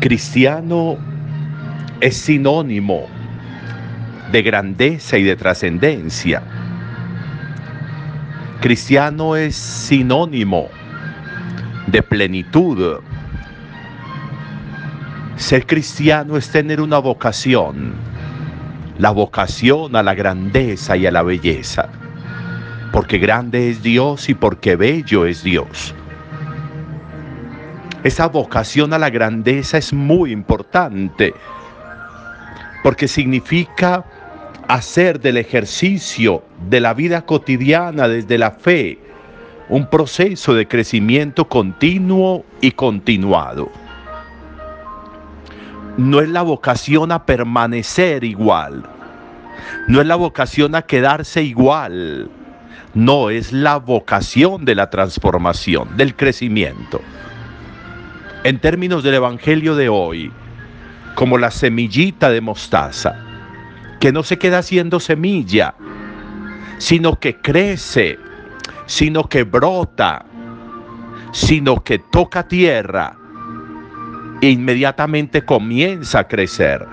Cristiano es sinónimo de grandeza y de trascendencia. Cristiano es sinónimo de plenitud. Ser cristiano es tener una vocación, la vocación a la grandeza y a la belleza, porque grande es Dios y porque bello es Dios. Esa vocación a la grandeza es muy importante, porque significa hacer del ejercicio de la vida cotidiana desde la fe un proceso de crecimiento continuo y continuado. No es la vocación a permanecer igual, no es la vocación a quedarse igual, no es la vocación de la transformación, del crecimiento. En términos del Evangelio de hoy, como la semillita de mostaza, que no se queda siendo semilla, sino que crece, sino que brota, sino que toca tierra e inmediatamente comienza a crecer.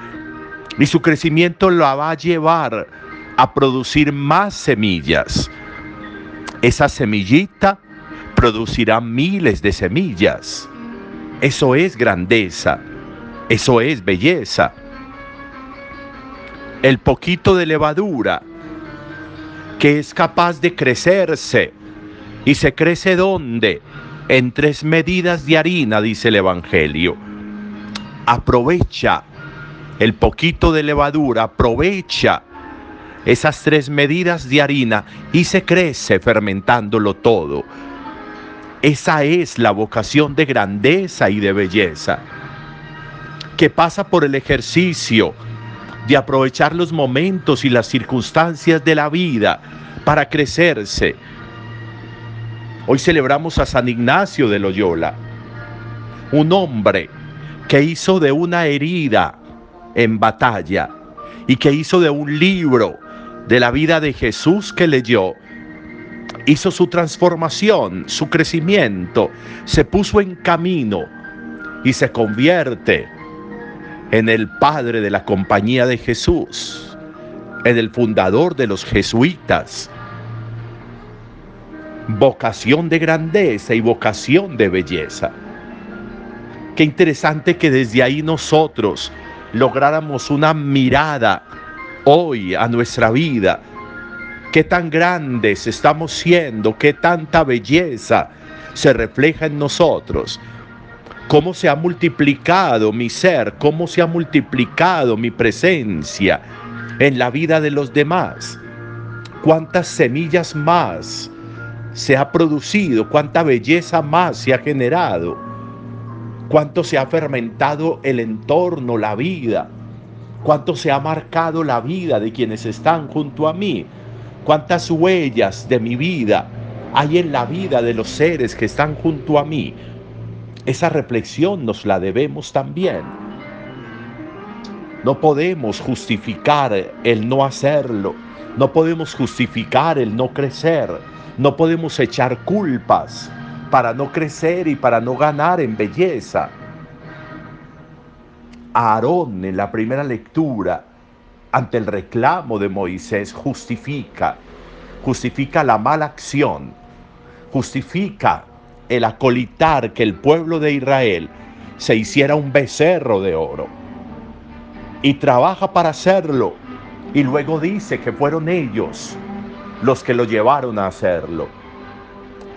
Y su crecimiento la va a llevar a producir más semillas. Esa semillita producirá miles de semillas. Eso es grandeza, eso es belleza el poquito de levadura que es capaz de crecerse. ¿Y se crece dónde? En tres medidas de harina, dice el Evangelio. Aprovecha el poquito de levadura, aprovecha esas tres medidas de harina y se crece fermentándolo todo. Esa es la vocación de grandeza y de belleza, que pasa por el ejercicio de aprovechar los momentos y las circunstancias de la vida para crecerse. Hoy celebramos a San Ignacio de Loyola, un hombre que hizo de una herida en batalla y que hizo de un libro de la vida de Jesús que leyó, hizo su transformación, su crecimiento, se puso en camino y se convierte en el padre de la compañía de Jesús, en el fundador de los jesuitas. Vocación de grandeza y vocación de belleza. Qué interesante que desde ahí nosotros lográramos una mirada hoy a nuestra vida. Qué tan grandes estamos siendo, qué tanta belleza se refleja en nosotros. Cómo se ha multiplicado mi ser, cómo se ha multiplicado mi presencia en la vida de los demás, cuántas semillas más se ha producido, cuánta belleza más se ha generado, cuánto se ha fermentado el entorno, la vida, cuánto se ha marcado la vida de quienes están junto a mí, cuántas huellas de mi vida hay en la vida de los seres que están junto a mí, esa reflexión nos la debemos también. No podemos justificar el no hacerlo. No podemos justificar el no crecer. No podemos echar culpas para no crecer y para no ganar en belleza. Aarón en la primera lectura, ante el reclamo de Moisés, justifica, justifica la mala acción, justifica el acolitar que el pueblo de Israel se hiciera un becerro de oro. Y trabaja para hacerlo. Y luego dice que fueron ellos los que lo llevaron a hacerlo.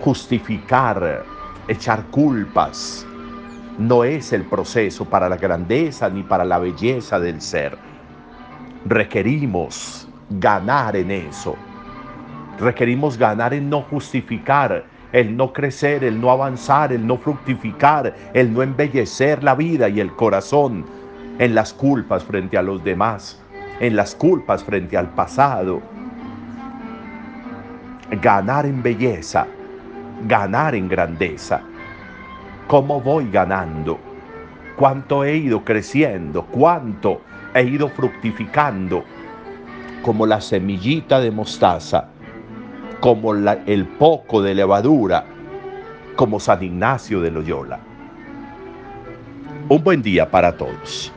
Justificar, echar culpas, no es el proceso para la grandeza ni para la belleza del ser. Requerimos ganar en eso. Requerimos ganar en no justificar el no crecer, el no avanzar, el no fructificar, el no embellecer la vida y el corazón en las culpas frente a los demás, en las culpas frente al pasado. Ganar en belleza, ganar en grandeza. ¿Cómo voy ganando? ¿Cuánto he ido creciendo? ¿Cuánto he ido fructificando? Como la semillita de mostaza como el poco de levadura, como San Ignacio de Loyola. Un buen día para todos.